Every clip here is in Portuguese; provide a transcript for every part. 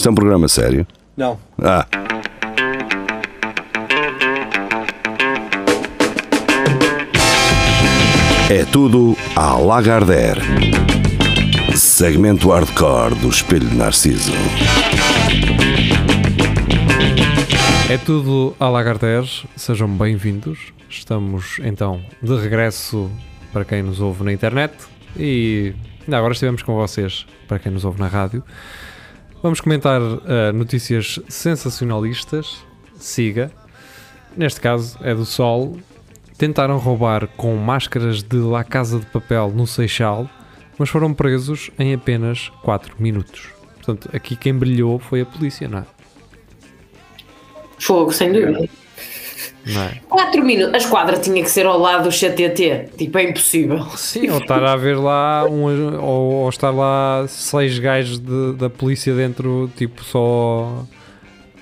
Isto é um programa sério? Não. Ah. É tudo à Lagardère. Segmento hardcore do Espelho de Narciso. É tudo à Lagardère, sejam bem-vindos. Estamos então de regresso para quem nos ouve na internet e ainda agora estivemos com vocês para quem nos ouve na rádio. Vamos comentar uh, notícias sensacionalistas. Siga. Neste caso é do Sol. Tentaram roubar com máscaras de La Casa de Papel no Seixal, mas foram presos em apenas 4 minutos. Portanto, aqui quem brilhou foi a polícia, não é? Fogo, sem dúvida. É? 4 minutos. A esquadra tinha que ser ao lado do CTT. Tipo, é impossível. Sim, ou estar a ver lá um, ou, ou estar lá seis gajos de- da polícia dentro, tipo, só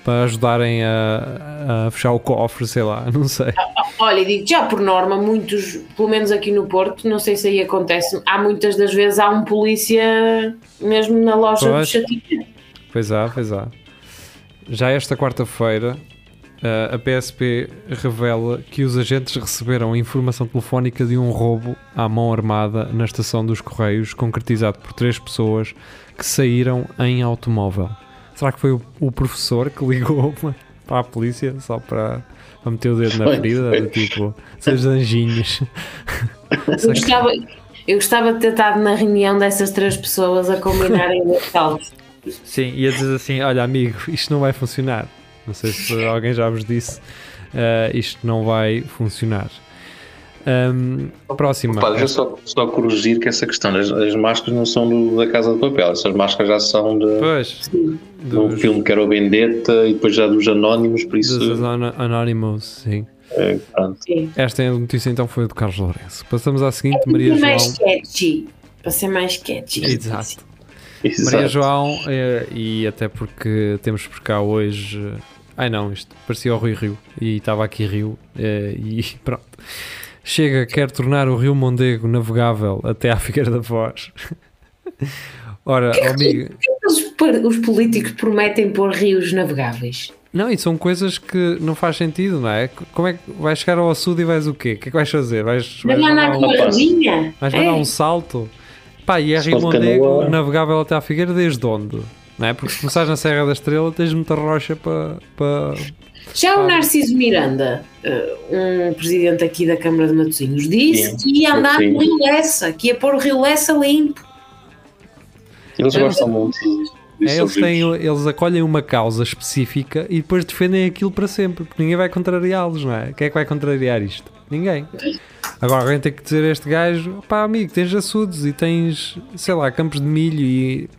para ajudarem a, a fechar o cofre, sei lá, não sei. Olha, digo já por norma, muitos, pelo menos aqui no Porto, não sei se aí acontece, há muitas das vezes há um polícia mesmo na loja do Pois. CTT. Pois há, pois há. Já esta quarta-feira, eh, a PSP revela que os agentes receberam informação telefónica de um roubo à mão armada na estação dos Correios, concretizado por três pessoas que saíram em automóvel. Será que foi o, o professor que ligou para a polícia só para, para meter o dedo na ferida? Do tipo, seus anjinhos. Eu gostava, eu gostava de ter estado na reunião dessas três pessoas a combinarem o assalto. Sim, ia dizer assim: olha, amigo, isto não vai funcionar. Não sei se alguém já vos disse, eh, isto não vai funcionar. Ahm, próxima. Eu só, só corrigir que essa questão, as, as máscaras não são do- da Casa de Papel, essas máscaras já são de, Pois, de um dos, filme que era o Vendetta e depois já dos Anónimos, por isso. dos Anonymous, sim. é. Sim. Esta é a notícia então foi do Carlos Lourenço. Passamos à seguinte: Maria Para ser mais João. sketchy. Para ser mais sketchy. Exato. Exato. Maria João, eh, e até porque temos por cá hoje. Ai não, isto parecia o Rui Rio e estava aqui Rio eh, e pronto. Chega, quer tornar o Rio Mondego navegável até à Figueira da Foz. Ora, ó amigo, Os, par- os políticos prometem pôr rios navegáveis. não, e são coisas que não faz sentido, não é? Como é que vais chegar ao açude e vais o quê? O que é que vais fazer? Vais, vais Vai lá mandar um, vais É. mandar um salto? Pá, e é Rio Mondego navegável até à Figueira desde onde? Não é? Porque se começares na Serra da Estrela tens muita rocha para. para Já Ah. o Narciso Miranda, eh, um presidente aqui da Câmara de Matosinhos, disse Sim, que ia andar no Rio Lessa, que ia pôr o Rio Lessa limpo. Eles gostam muito. É, eles, têm, eles acolhem uma causa específica e depois defendem aquilo para sempre, porque ninguém vai contrariá-los, não é? Quem é que vai contrariar isto? Ninguém. Agora alguém tem que dizer a este gajo: pá, amigo, tens açudes e tens, sei lá, campos de milho e.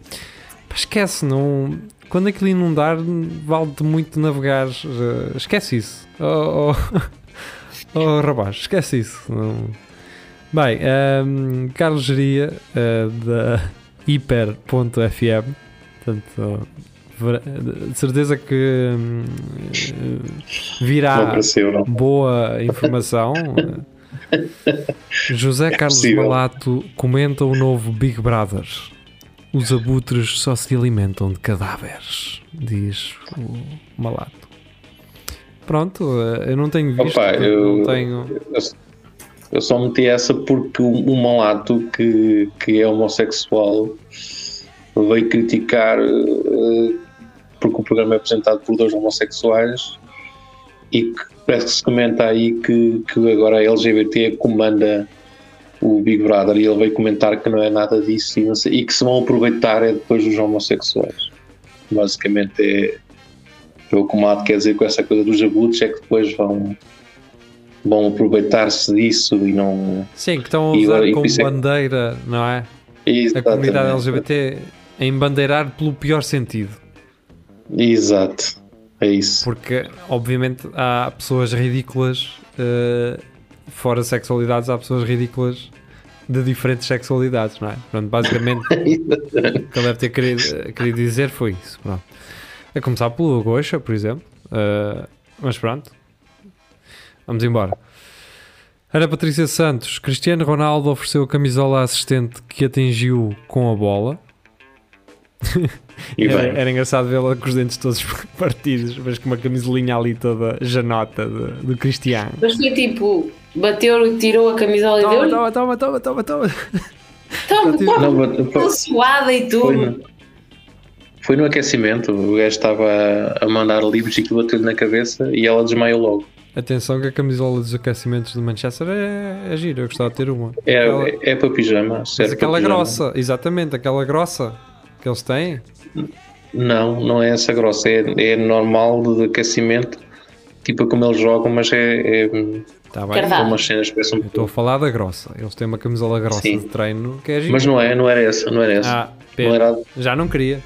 Esquece, não. Quando aquilo inundar, vale-te muito navegar. Esquece isso. Oh, oh, oh rapaz, esquece isso. Não- Bem, ehm, Carlos Geria, eh, da hiper.fm, portanto, ver- de certeza que hum, eh, virá apareceu, boa informação. José Carlos possível. Malato comenta o novo Big Brother. Os abutres só se alimentam de cadáveres, diz o Malato. Pronto, eh, eu não tenho visto, Opa, eu- não tenho. Eu, eu só meti essa porque o, o Malato, que, que é homossexual, veio criticar eh, porque o programa é apresentado por dois homossexuais e que parece que se comenta aí que, que agora a LGBT comanda o Big Brother e ele veio comentar que não é nada disso e, sei- e que se vão aproveitar é depois dos homossexuais. Basicamente é, é o que o Malato quer dizer com essa coisa dos abutres é que depois vão vão aproveitar-se disso e não. Sim, que estão a E usar e como é que- bandeira, não é? A comunidade LGBT em bandeirar pelo pior sentido. Exato, é isso. Porque, obviamente, há pessoas ridículas, eh, fora sexualidades, há pessoas ridículas de diferentes sexualidades, não é? Pronto, basicamente, o que ele deve ter querido, querido dizer foi isso. Pronto. A começar pelo Goxa, por exemplo. Eh, mas pronto. Vamos embora. Ana Patrícia Santos, Cristiano Ronaldo ofereceu a camisola à assistente que atingiu com a bola. E Era, era engraçado vê-la com os dentes todos partidos, mas com uma camisolinha ali toda janota do Cristiano. Mas foi tipo, bateu e tirou a camisola e Toma, deu-lhe. toma, toma, toma, toma, toma. Toma, toma, não, mas toda suada e foi, tudo. no, foi no aquecimento. O gajo estava a, a mandar livros e aquilo bateu-lhe na cabeça e ela desmaiou logo. Atenção que a camisola dos aquecimentos do Manchester é, é gira, eu gostava de ter uma. É, Aquela- é, é para pijama. mas aquela pijama. grossa, exatamente, aquela grossa que eles têm. Não, não é essa grossa. É, é normal de aquecimento, tipo como eles jogam, mas é, é Tá bem? Umas cenas que Eu estou a falar da grossa. Eles têm uma camisola grossa Sim. de treino que é. Mas não é, não era essa, não era essa. Ah, não era Já não queria.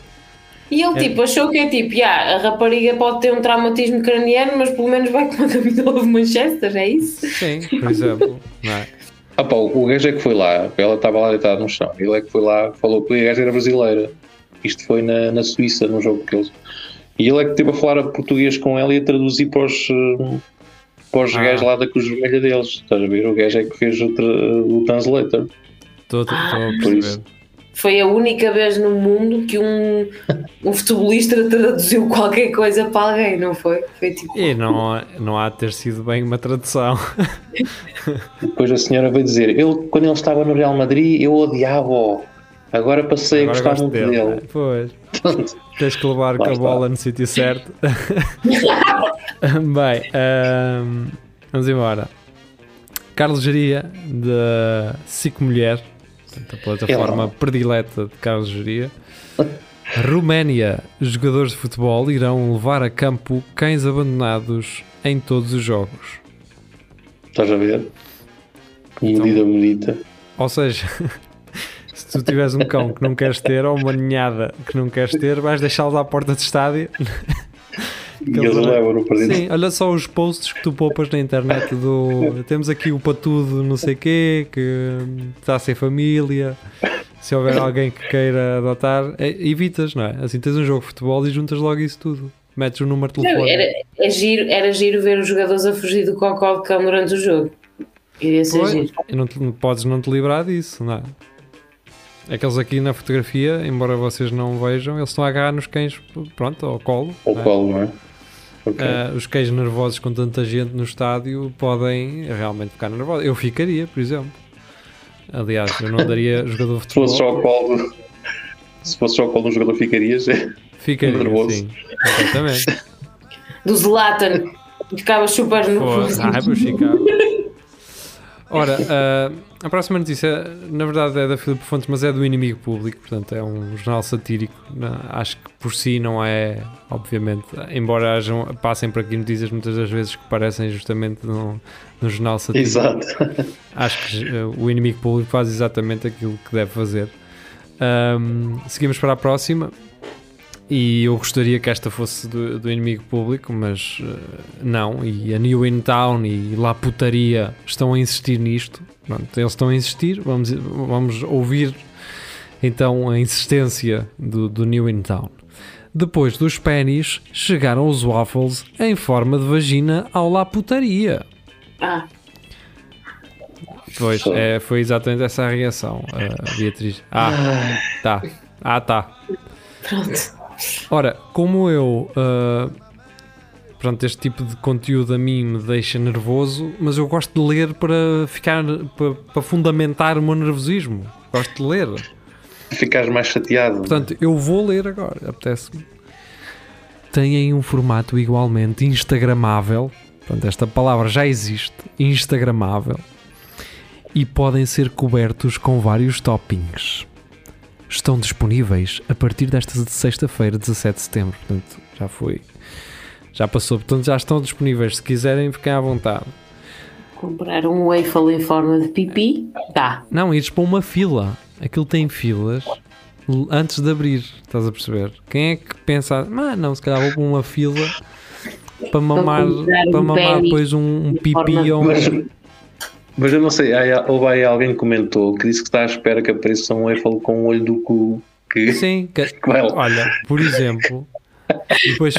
E ele tipo achou que é tipo, "Ya, a rapariga pode ter um traumatismo craniano, mas pelo menos vai com uma camisola de Manchester, é isso? Sim, por exemplo. não é? Ah pá, o gajo é que foi lá, ela estava lá deitada no chão, ele é que foi lá, falou que a gaja era brasileira. Isto foi na, na Suíça, no jogo que eles. E ele é que esteve a falar português com ela e a traduzir para os, eh, para os Ah. gajos lá da Cruz Vermelha deles. Estás a ver? O gajo é que fez o, tra- o translator. Estou a perceber. Foi a única vez no mundo que um, um futebolista traduziu qualquer coisa para alguém, não foi? Foi tipo, E não, não há de ter sido bem uma tradução. Depois a senhora veio dizer: ele, quando ele estava no Real Madrid, eu odiava-o. Agora passei Agora a gostar muito dele. dele. Pois. Tens que levar com a bola no sítio certo. Bem, ahm, vamos embora. Carlos Geria, da Cico Mulher, a plataforma Hello. predileta de Carlos Geria. Roménia, jogadores de futebol irão levar a campo cães abandonados em todos os jogos. Estás a ver? Então- Medida bonita. Ou seja, se tu tiveres um cão que não queres ter ou uma ninhada que não queres ter, vais deixá-los à porta de estádio. Eles Aqueles- levam. Sim, olha só os posts que tu poupas na internet do temos aqui o patudo não sei quê, que está sem família. Se houver alguém que queira adotar, é, evitas, não é? Assim tens um jogo de futebol e juntas logo isso tudo. Metes o número de não, telefone. era, é giro, era giro ver os jogadores a fugir do cocó de cão durante o jogo. Iria ser Pois, giro. não te- podes não te livrar disso, não é? Aqueles aqui na fotografia, embora vocês não vejam, eles estão a agarrar nos cães, pronto, ao colo. Ou não é? colo, não é? Ok. Ah, os cães nervosos com tanta gente no estádio podem realmente ficar nervosos. Eu ficaria, por exemplo. Aliás, eu não daria jogador de Se fosse só futebol. o colo. do- Se fosse só o colo do jogador, ficarias. Ficaria, nervoso. sim. Completamente. Do Zlatan, ficava super nervoso. ah, pois ficava. Ora, ah, a próxima notícia, na verdade, é da Filipe Fontes, mas é do inimigo público, portanto, é um jornal satírico. Não- acho que por si não é, obviamente, embora hajam, passem por aqui notícias muitas das vezes que parecem justamente num, num jornal satírico. Exato. Acho que eh, o inimigo público faz exatamente aquilo que deve fazer. Ahm, seguimos para a próxima. E eu gostaria que esta fosse do, do inimigo público, mas eh, não. E a New In Town e La Putaria estão a insistir nisto. Pronto, eles estão a insistir. Vamos, vamos ouvir então a insistência do, do New In Town. Depois dos pennies, chegaram os waffles em forma de vagina ao La Putaria. Ah, Pois, é, foi exatamente essa a reação, a Beatriz. Ah, tá. Ah, tá. pronto. Ora, como eu. ah, pronto, este tipo de conteúdo a mim me deixa nervoso, mas eu gosto de ler para ficar. para, para fundamentar o meu nervosismo. Gosto de ler. Ficares mais chateado. Portanto, eu vou ler agora, apetece-me. Têm um formato igualmente instagramável. Portanto, esta palavra já existe. Instagramável. E podem ser cobertos com vários toppings. Estão disponíveis a partir desta sexta-feira, 17 de setembro. Portanto, já foi. Já passou. Portanto, já estão disponíveis. Se quiserem, fiquem à vontade. Comprar um waffle em forma de pipi, dá. Não, ires para uma fila. Aquilo tem filas antes de abrir, estás a perceber? Quem é que pensa, ah, não, se calhar vou para uma fila para mamar, comprar um para mamar depois um, um pipi ou um. Mas, eu não sei, há- houve aí alguém que comentou que disse que está à espera que apareça um Eiffel com o olho do cu. Que, Sim, que- olha, por exemplo, depois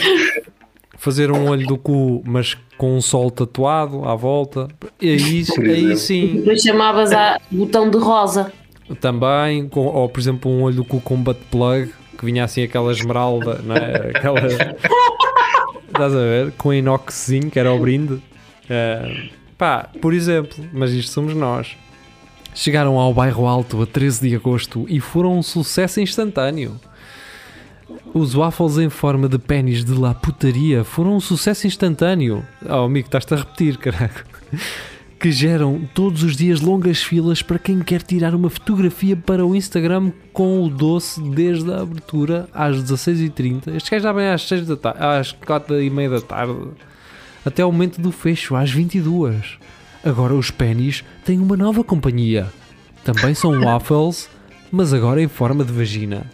fazer um olho do cu, mas com um sol tatuado à volta, e aí, aí sim, Depois chamavas a botão de rosa. também, com- ou por exemplo, um olho do cu com butt plug, que vinha assim aquela esmeralda, não é? Aquela. Estás a ver? Com inoxzinho, que era o brinde. Uh, pá, por exemplo, mas isto somos nós. Chegaram ao bairro Alto a 13 de agosto e foram um sucesso instantâneo. Os waffles em forma de pênis de la putaria foram um sucesso instantâneo. Oh, amigo, estás-te a repetir, caraca. Que geram todos os dias longas filas para quem quer tirar uma fotografia para o Instagram com o doce desde a abertura às 16h30. Estes gajos já vêm às, 6 da tarde, às 4h30 da tarde até o momento do fecho, às 22 Agora os pennies têm uma nova companhia. Também são waffles, mas agora em forma de vagina.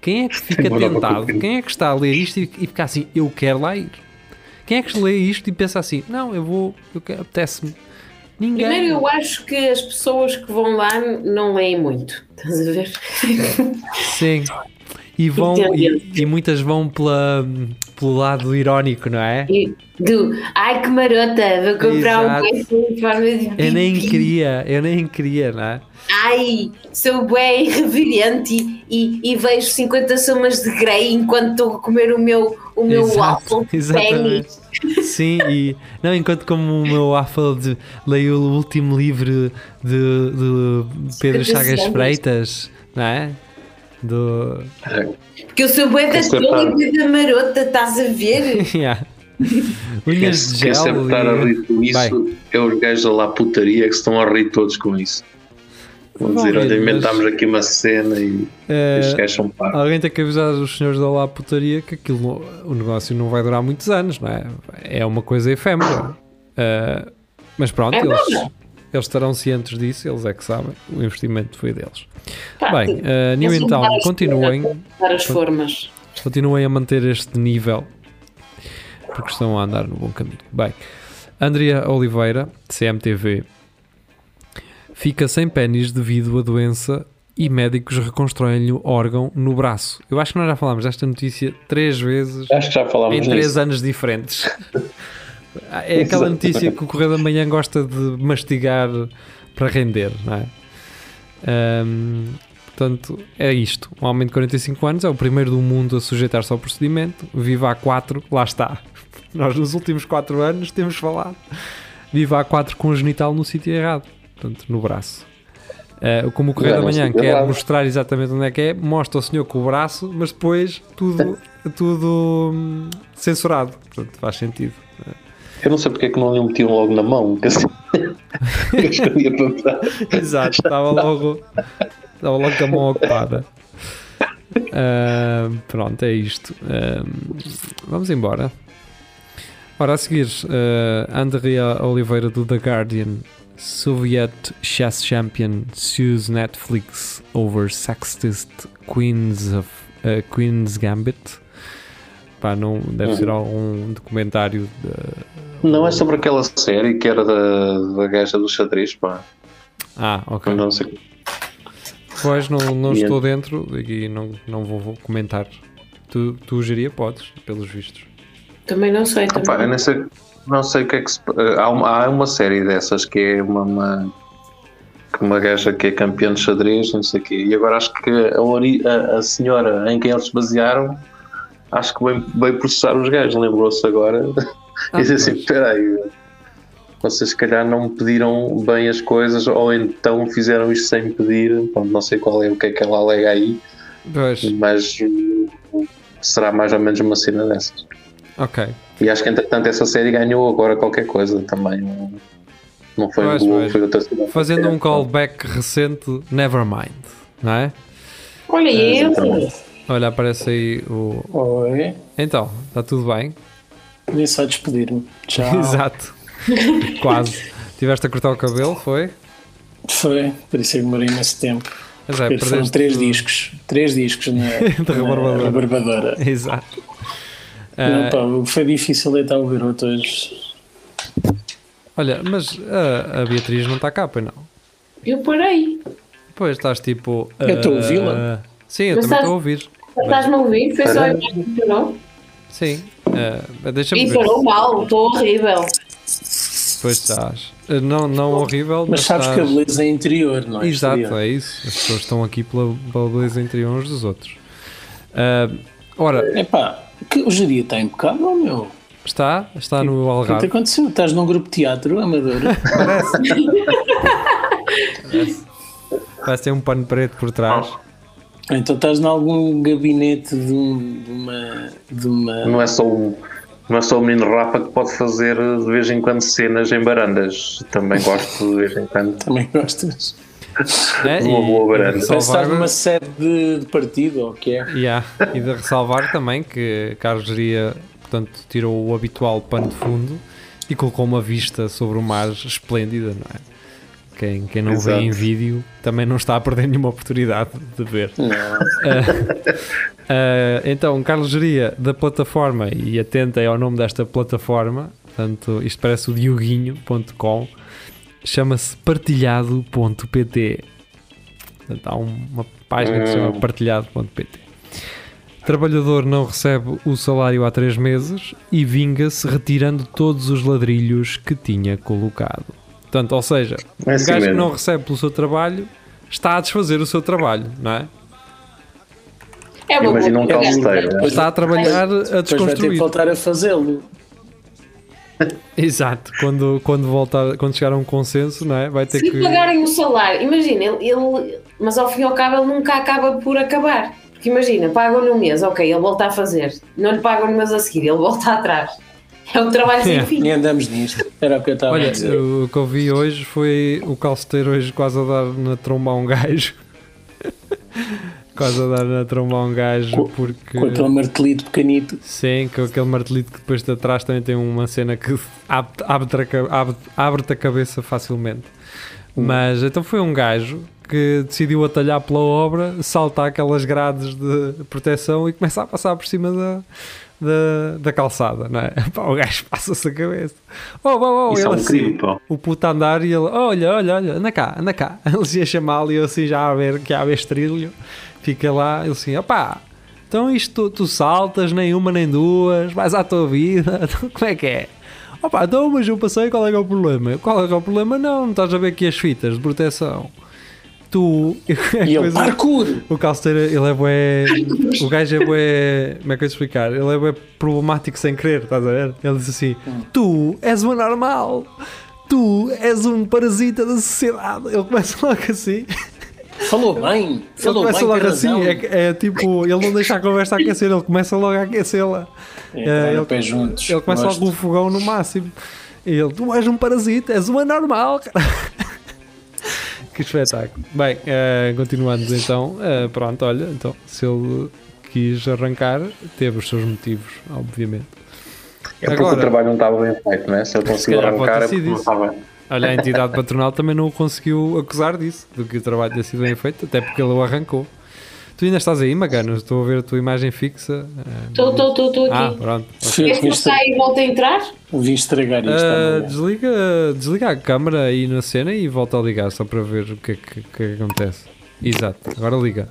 Quem é que fica tentado? Quem é que está a ler isto e, e fica assim, eu quero lá ir? Quem é que lê isto e pensa assim, não, eu vou, eu quero, apetece-me. Ninguém. Primeiro, eu acho que as pessoas que vão lá não leem muito. Estás a ver? Sim. E, vão, e, e, muitas vão pela, pelo lado irónico, não é? E do ai que marota, vou comprar Exato. um em forma de Eu nem queria, eu nem queria, não é? Ai, sou bem reverente e, e, vejo 50 somas de Grey enquanto estou a comer o meu, o meu Exato, waffle exatamente. Sim, e não, enquanto como o meu waffle de, leio o último livro de, de Pedro Chagas Freitas, não é? Do... Porque eu sou bué da tola e da marota, estás a ver? yeah. Unhas de gel. Quem sempre estar a rir com isso Vai. é os gajos lá putaria que estão a rir todos com isso. Vão dizer, olha, inventámos aqui uma cena e uh, estes gajos são pagos. Alguém tem que avisar os senhores da lá putaria que aquilo, o negócio não vai durar muitos anos, não é? É uma coisa efêmera. Uh, mas pronto, é eles, eles estarão cientes disso, eles é que sabem. O investimento foi deles. Tá, Bem, uh, New In Town, continuem. As formas. Continuem a manter este nível porque estão a andar no bom caminho. Bem, Andrea Oliveira, CMTV, fica sem pênis devido à doença e médicos reconstroem-lhe o órgão no braço. Eu acho que nós já falámos desta notícia três vezes acho que já falámos em três nisso. anos diferentes. É aquela notícia que o Correio da Manhã gosta de mastigar para render, não é? Um, portanto, é isto. Um homem de 45 anos é o primeiro do mundo a sujeitar-se ao procedimento. Viva a 4, lá está. Nós, nos últimos 4 anos, temos falado. Viva a 4 com o genital no sítio errado, portanto, no braço. Uh, como o Correio da Manhã quer mostrar exatamente onde é que é, mostra o senhor com o braço, mas depois tudo, tudo hum, censurado. Portanto, faz sentido. Eu não sei porque é que não lhe metiam logo na mão. Que assim, Exato, estava logo, estava logo com a mão ocupada. Uh, pronto, é isto. Uh, vamos embora. Ora, a seguir, uh, Andrea Oliveira do The Guardian. Soviet chess champion sues Netflix over sexist Queens of uh, Queen's Gambit. Pá, não deve uhum. ser algum documentário de, não é sobre aquela série que era da, da gaja do xadrez, pá. Ah, ok. Não sei. Pois não, não estou dentro e não, não vou, vou comentar. Tu, tu geria podes, pelos vistos. Também não sei. Também. Opa, não sei, não sei o que é que se, há, uma, há uma série dessas que é uma, uma, uma gaja que é campeã de xadrez, não sei o quê. E agora acho que a, a, a senhora em quem eles se basearam, acho que veio, veio processar os gajos, lembrou-se agora. Ah, e disse assim: espera aí, vocês se calhar não me pediram bem as coisas ou então fizeram isto sem me pedir. Bom, não sei qual é o que é que ela alega aí, pois. mas será mais ou menos uma cena dessas. Ok. E acho que entretanto essa série ganhou agora qualquer coisa também. Não foi pois, foi outra cena. Fazendo um callback recente, Nevermind, não é? Olha é, Olha, aparece aí o. Oi. Então, está tudo bem? Vim só despedir-me. Tchau. Exato. Quase. Tiveste a cortar o cabelo, foi? Foi, por isso que demorei nesse tempo. Mas é, Foram três discos. Três discos na, na rebarbadora. Exato. Não, pá, foi difícil deitar o garoto hoje. Olha, mas a, a Beatriz não está cá, pois não? Eu parei. Pois estás tipo. Eu estou a ouvi-la. Sim, eu mas também estou a ouvir. Estás-me a ouvir? Foi só eu que não? Sim. Uh, Deixa-me e falou mal, estou horrível. Pois estás. Uh, não, não horrível, mas, mas sabes estás... que a beleza é interior, não é? Exato, exterior. é isso. As pessoas estão aqui pela, pela beleza interior uns dos outros. Ah, ora, Epá, que o geria está impecável, meu. está, está no O que te Algarve. aconteceu? Estás num grupo de teatro amador? Parece ter um pano preto por trás. Então estás em algum gabinete de, um- de uma. De uma... Não é só o, não é só o menino Rafa que pode fazer de vez em quando cenas em barandas. Também gosto de vez em quando. Também gostas? né? Uma boa Parece que estás ressalvar, numa sede de, de partido, ou o que é? Yeah, E de ressalvar também que Carlos Geria portanto, tirou o habitual pano de fundo e colocou uma vista sobre o mar esplêndida, não é? Quem, quem não vê Exato. em vídeo também não está a perder nenhuma oportunidade de ver. Não. Ah, então, Carlos Geria, da plataforma, e atentem ao nome desta plataforma, portanto, isto parece o dioguinho.com, chama-se partilhado.pt. Portanto, há um- uma página que se chama Hum. partilhado.pt. Trabalhador não recebe o salário há três meses e vinga-se retirando todos os ladrilhos que tinha colocado. Portanto, ou seja, É um assim gajo que mesmo. não recebe pelo seu trabalho está a desfazer o seu trabalho, não é? É uma Imagina um calceteiro. né? Está a trabalhar a Depois vai ter que desconstruir. voltar a fazê-lo. Exato, quando, quando, voltar, quando chegar a um consenso, não é? Vai ter Se que. pagarem o salário, imagina, ele, ele- mas ao fim e ao cabo ele nunca acaba por acabar. Porque imagina, pagam-lhe um mês, ok, ele volta a fazer. Não lhe pagam no mês a seguir, ele volta atrás. É um trabalho sem É. fim. E andamos nisto. Era o que eu estava a Olha, dizer. o que eu vi hoje foi o calceteiro hoje quase a dar na tromba a um gajo. quase a dar na tromba a um gajo Com- porque. Com aquele martelito pequenito. Sim, com aquele martelito que depois de atrás também tem uma cena que abre- abre-te a, ca- abre- abre-te a cabeça facilmente. Mas então foi um gajo que decidiu atalhar pela obra, salta aquelas grades de proteção e começa a passar por cima da, da, da calçada, não é? Pá, o gajo passa-se a cabeça. Oh, oh, oh, Isso é um assim, crime, pá. o puto a andar e ele, olha, olha, olha, anda cá, anda cá. Ele ia chamá-lo e eu assim já a ver que há estrilho, fica lá, ele assim, opá, então isto tu, tu saltas, nem uma nem duas, vais à tua vida, então como é que é? Opá, então mas eu passei, qual é que é o problema? Qual é que é o problema? Não, não estás a ver aqui as fitas de proteção. Tu... E ele, parkour! O calceteiro, ele é bué. O gajo é bué. Como é que eu ia explicar? Ele é bué problemático sem querer, estás a ver? Ele diz assim: Tu és um anormal, tu és um parasita da sociedade. Ele começa logo assim. Falou bem! Ele Falou começa bem, logo assim. É, é tipo, ele não deixa a conversa aquecer, ele começa logo a aquecê-la. É, É, ele, ele- pé juntos. Ele começa Gosto. logo o fogão no máximo. E ele, tu és um parasita, és um anormal, cara. Que espetáculo. Bem, eh, continuando então, eh, pronto, olha, então, se ele quis arrancar, teve os seus motivos, obviamente. É porque Agora- o trabalho não estava bem feito, não é? Se calhar pode arrancar é porque não estava. Olha, a entidade patronal também não o conseguiu acusar disso, do que o trabalho tenha sido bem feito, até porque ele o arrancou. Tu ainda estás aí, Magano? Estou a ver a tua imagem fixa. Estou, estou, estou, estou Ah, aqui. pronto. Vim não está aí e volta a entrar? Vim estragar isto. Amanhã. desliga, desliga a câmera aí na cena e volta a ligar só para ver o que é que, que que acontece. Exato, agora liga.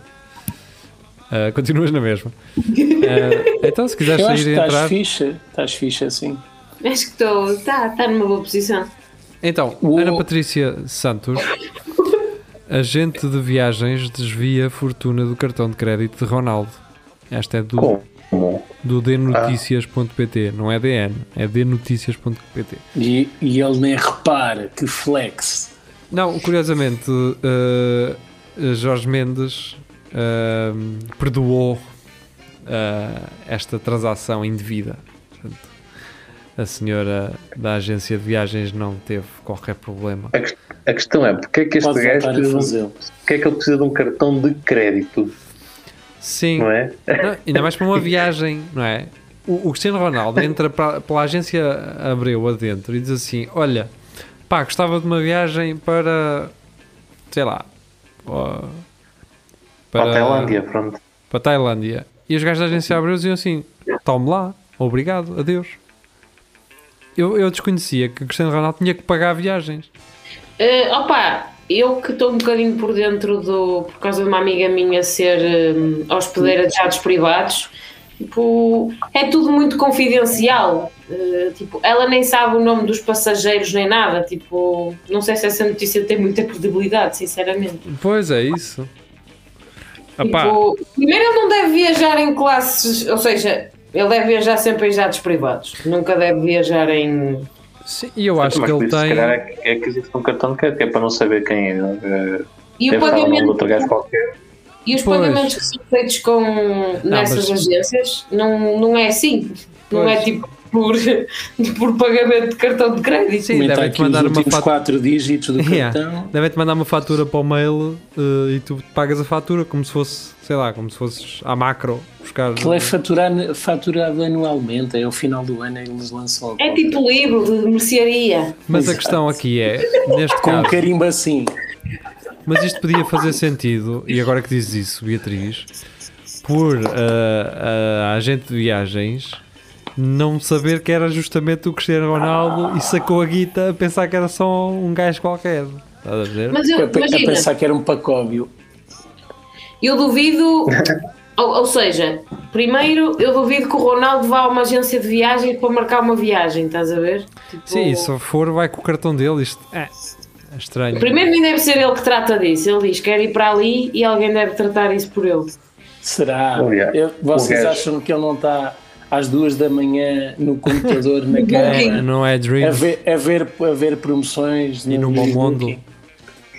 Ah, continuas na mesma. Ah, então, se quiseres Eu sair que e estás entrar. fixe. Estás fixe assim. Acho que estou. Está, está numa boa posição. Então, Ana Patrícia Santos, agente de viagens, desvia a fortuna do cartão de crédito de Ronaldo. Esta é do, Como? do dnoticias.pt, não é DN, é dnoticias.pt. E, e ele nem repara que flex. Não, curiosamente, eh, Jorge Mendes eh, perdoou eh, esta transação indevida. Portanto, a senhora da agência de viagens não teve qualquer problema. A, a questão é, porque é que este gajo precisa, porque é que ele precisa de um cartão de crédito, Sim, não é? Não, ainda mais para uma viagem, não é? O, o Cristiano Ronaldo entra para, pela agência Abreu adentro e diz assim: Olha, pá, gostava de uma viagem para sei lá ó, Para a Tailândia, pronto. para a Tailândia. E os gajos da agência Abreu diziam assim: Tome lá, obrigado, adeus. Eu, eu desconhecia que Cristiano Ronaldo tinha que pagar viagens. Eh, opa, eu que estou um bocadinho por dentro do. por causa de uma amiga minha ser hum, hospedeira de jatos privados, tipo, é tudo muito confidencial. Eh, tipo, ela nem sabe o nome dos passageiros nem nada. Tipo, não sei se essa notícia tem muita credibilidade, sinceramente. Pois é, isso. Tipo, primeiro, ele não deve viajar em classes, ou seja, ele deve viajar sempre em jatos privados. Nunca deve viajar em. Sim, e eu acho Mas que ele isso, se tem. calhar é, é que existe um cartão de crédito que é para não saber quem é. eh, E o Deve pagamento outro gajo qualquer. E os Pois. pagamentos que são feitos com, nessas mas- agências não, não é assim. Não Pois. é tipo por, por pagamento de cartão de crédito. Sim, devem-te mandar uma fatura. quatro dígitos do Yeah. cartão. Devem-te mandar uma fatura para o mail eh, e tu pagas a fatura como se fosse, sei lá, como se fosses à macro buscar. Aquilo é faturar- faturado anualmente, é ao final do ano eles lançam a É tipo livro de mercearia. Mas a Exato. questão aqui é, neste com um caso, carimbo assim. mas isto podia fazer sentido, e agora que dizes isso, Beatriz, por eh, a agente de viagens não saber que era justamente o Cristiano Ronaldo e sacou a guita a pensar que era só um gajo qualquer. Estás a ver? Mas A, eu, a imagina, pensar que era um pacóbio. Eu duvido. Ou, ou seja, primeiro eu duvido que o Ronaldo vá a uma agência de viagens para marcar uma viagem, estás a ver? Tipo, Sim, se for, vai com o cartão dele. Isto é, é estranho. Primeiro nem deve ser ele que trata disso. Ele diz que quer ir para ali e alguém deve tratar isso por ele. Será? Oh, yeah. Eu- vocês acham que ele não está às duas da manhã no computador, na cama, não é a Dream ver, a, ver, a ver promoções e no bom mundo.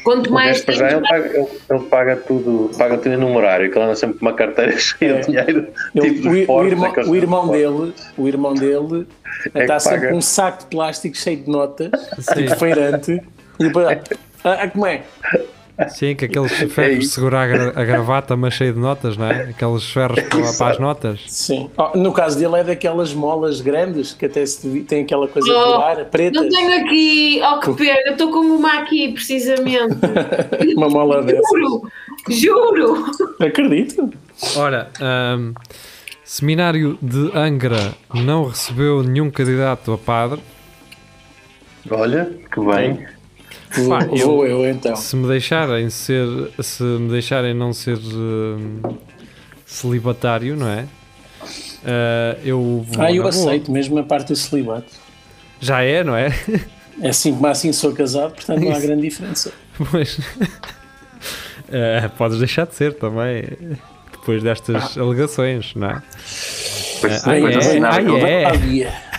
Quanto mais para já ele paga, ele, ele paga tudo, paga tudo no horário, que ele anda sempre com uma carteira cheia de dinheiro. Ele- tipo o, o portos, irmão, o irmão dele, o irmão dele É está sempre paga. com um saco de plástico cheio de notas, Sim. tipo feirante, e depois, ah, ah, como é? Sim, que aqueles ferros de segurar a, gra- a gravata, mas cheio de notas, não é? Aqueles ferros para, para as notas. Sim. Oh, no caso dele é daquelas molas grandes que até se tem aquela coisa Oh, de ar, preta, Não tenho aqui, oh que pena, eu estou com uma aqui precisamente. uma mola dessa. Juro, juro. Acredito. Ora, ahm, seminário de Angra não recebeu nenhum candidato a padre. Olha, que bem. Pá, eu- vou eu então. Se me deixarem ser, se me deixarem não ser ahm, celibatário, não é? Ah, eu vou Ah, eu boa. aceito, mesmo a parte do celibato. Já é, não é? É assim como assim sou casado, portanto não há grande diferença. Pois. Ah, podes deixar de ser também. Depois destas alegações, não é? Depois, Ah, é? assinar Ah, é?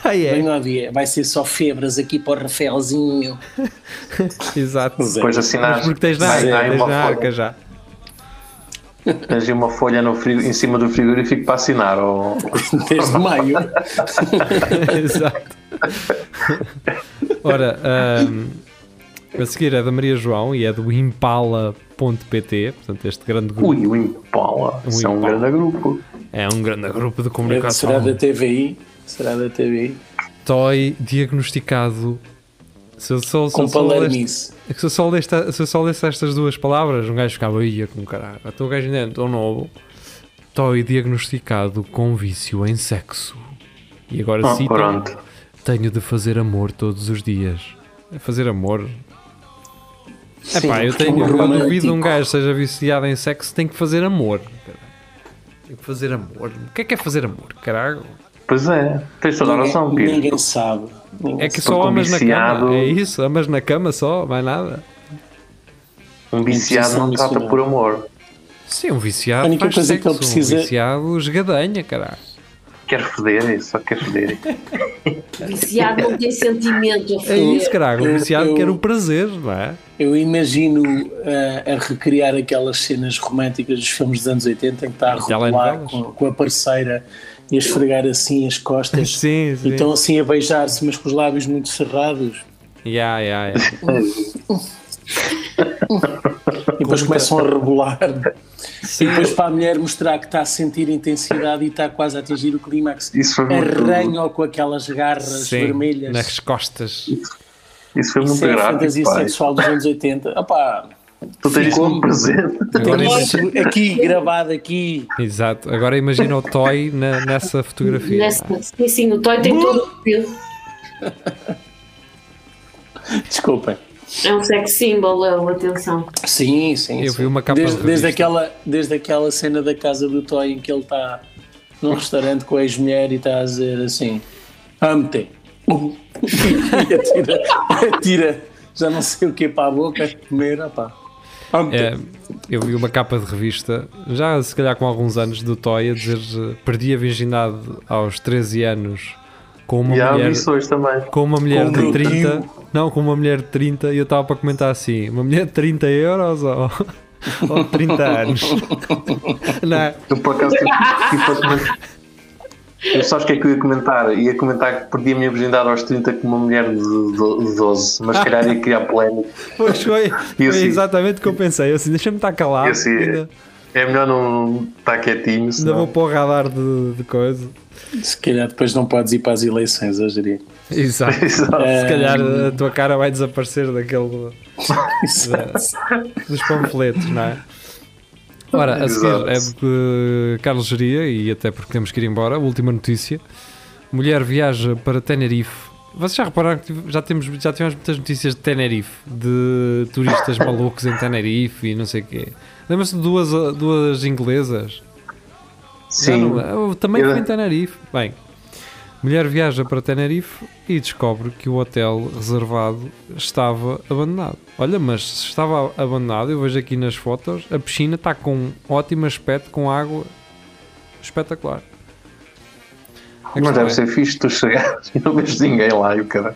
Ah, é? Dia. Vai ser só febras aqui para o Rafaelzinho. Exato. Depois de assinar, porque tens na aí tens uma na folha- arca já. tens uma folha no frigo, em cima do frigorífico para assinar. Ou... Desde maio. Exato. Ora, ahm, a seguir é da Maria João e é do impala.pt, portanto, este grande grupo. Ui, o Impala. O Isso é um Impala. grande grupo. É um grande grupo de Será comunicação. da TVI. Será da TVI. Toy diagnosticado. Se eu só, se Com palermice. se eu só lesse estas duas palavras, um gajo ficava ia com caralho. Então o gajo ainda é tão novo. Toy diagnosticado com vício em sexo. E agora sim, pronto. tenho de fazer amor todos os dias. É fazer amor. Epá, eu, tenho, eu romântico. duvido um gajo seja viciado em sexo, tem que fazer amor. Tem que fazer amor. O que é que é fazer amor, caralho? Pois é, tens toda a razão, Ninguém, Pires. ninguém sabe. Ninguém É que só amas na cama. É isso, amas na cama só, mais nada. Um viciado não trata por amor. Sim, um viciado A única faz coisa sexo. que ele precisa- Um viciado esgadanha, caralho. Quer foder, só quer foder. Viciado não tem sentimento. É isso, caralho. Um viciado eu- quer o prazer, não é? Eu imagino uh, a recriar aquelas cenas românticas dos filmes dos anos 80 em que está a Telenovelas. com, com a parceira e a esfregar assim as costas Sim, sim. e estão assim a beijar-se, mas com os lábios muito cerrados Ya, ya, ya. e depois começam a rebolar. E depois para a mulher mostrar que está a sentir intensidade e está quase a atingir o clímax, Isso foi muito, arranha-o com aquelas garras Sim, vermelhas. nas costas. isso foi muito Isso é a gráfico. fantasia pai. sexual dos anos 80. Opá, Tu tens Ficou- como presente. Agora imagina- aqui, gravado aqui. Exato. Agora imagina o Toy na- nessa fotografia. Nessa, sim, sim, o Toy tem todo o peso. Desculpem. É um sex symbol, ele, atenção. Sim, sim. Eu sim. vi uma capa desde, de desde, aquela, desde aquela cena da casa do Toy em que ele está num restaurante com a ex-mulher e está a dizer assim: amo-te. e atira, atira, já não sei o que para a boca, comer, opá. É, eu vi uma capa de revista, já se calhar com alguns anos, do Toy a dizer eh, perdi a virgindade aos 13 anos com uma há mulher. Com uma mulher Com de meu 30, tio. não, com uma mulher de 30, e eu estava para comentar assim: uma mulher de 30 euros ou, ou 30 anos? Não é? Eu por acaso comentar. Eu sabes o que é que eu ia comentar? Ia comentar que perdi a minha virgindade aos 30 com uma mulher de, de, de 12, mas se calhar ia criar polémica. Pois foi, foi assim- exatamente o que eu pensei. Eu assim, deixa-me estar calado, assim, ainda, É melhor não estar quietinho, ainda senão... vou para o radar de, de coisa. Se calhar depois não podes ir para as eleições, eu diria. Exato. Exato. Se calhar a tua cara vai desaparecer daquele dos panfletos, não é? Ora, a seguir é de Carlos Geria e até porque temos que ir embora. Última notícia: mulher viaja para Tenerife. Vocês já repararam que já, temos, já tivemos muitas notícias de Tenerife, de turistas malucos em Tenerife e não sei o quê. Lembra-se de duas, duas inglesas? Sim, não- eu também fui em Tenerife. Bem, mulher viaja para Tenerife e descobre que o hotel reservado estava abandonado. Olha, mas se estava abandonado, eu vejo aqui nas fotos, a piscina está com um ótimo aspecto, com água espetacular. A mas deve é- ser fixe tu chegares e não vês ninguém lá e o cara.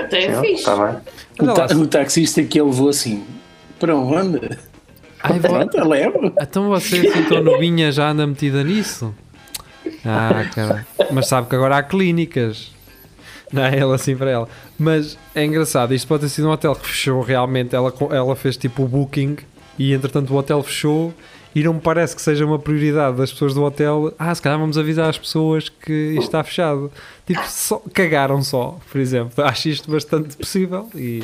Até é fixe. Está bem. O, ta- o taxista que ele levou assim, para onde? Ai, leva. Então você sentou no Vinha já anda metida nisso? Ah, cara. Mas sabe que agora há clínicas. Não é ele assim para ela. Mas é engraçado, isto pode ter sido um hotel que fechou realmente. Ela, ela fez tipo o booking e entretanto o hotel fechou. E não me parece que seja uma prioridade das pessoas do hotel. Ah, se calhar vamos avisar as pessoas que isto está fechado. Tipo, só, cagaram só, por exemplo. Acho isto bastante possível. E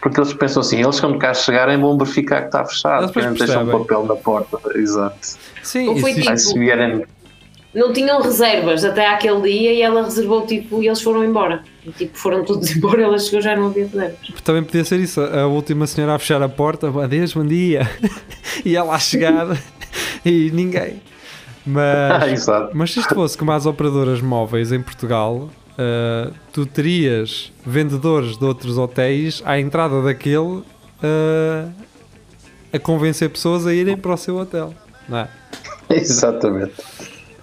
Porque eles pensam assim, eles quando cá chegarem vão verificar que está fechado, porque não deixam um papel na porta. Exato. sim, Ou foi isso- tipo- se vierem. Não tinham reservas até àquele dia e ela reservou tipo e eles foram embora. E tipo, foram todos embora, ela chegou já não havia reservas. Também podia ser isso, a última senhora a fechar a porta, adeus, bom dia, e ela a chegar e ninguém. Mas, mas se isto fosse como as operadoras móveis em Portugal, ah, tu terias vendedores de outros hotéis à entrada daquele ah, a convencer pessoas a irem para o seu hotel. Não é? Exatamente.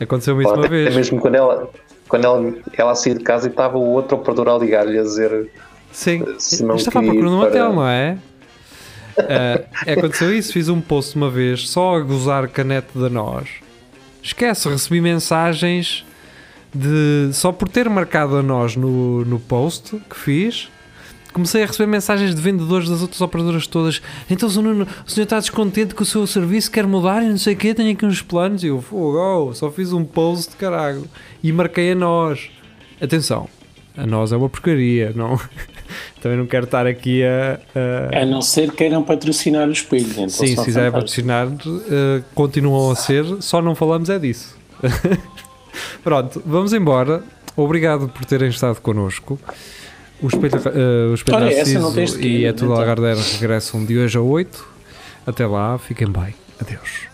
Aconteceu-me isso Até uma vez. mesmo quando ela, quando ela, ela sair de casa e estava o outro operador a ligar-lhe a dizer Sim, se não estava à procura num hotel, não é? Ah, aconteceu isso, fiz um post uma vez só a gozar canete da nós. Esquece, recebi mensagens de só por ter marcado a nós no, no post que fiz. Comecei a receber mensagens de vendedores das outras operadoras todas. Então, o senhor, o senhor está descontente com o seu serviço, quer mudar e não sei o quê, tenho aqui uns planos. E eu, fogo, só fiz um post, caralho. E marquei a nós. Atenção, a nós é uma porcaria, não? Também não quero estar aqui a. a- A não ser que queiram patrocinar o espelho. Então Sim, se quiserem patrocinar, eh, continuam a ser, só não falamos é disso. Pronto, vamos embora. Obrigado por terem estado connosco. O Espelho, o Espelho Olha, Narciso e ir, é tudo então. Regressam de hoje a 8. Até lá, fiquem bem. Adeus.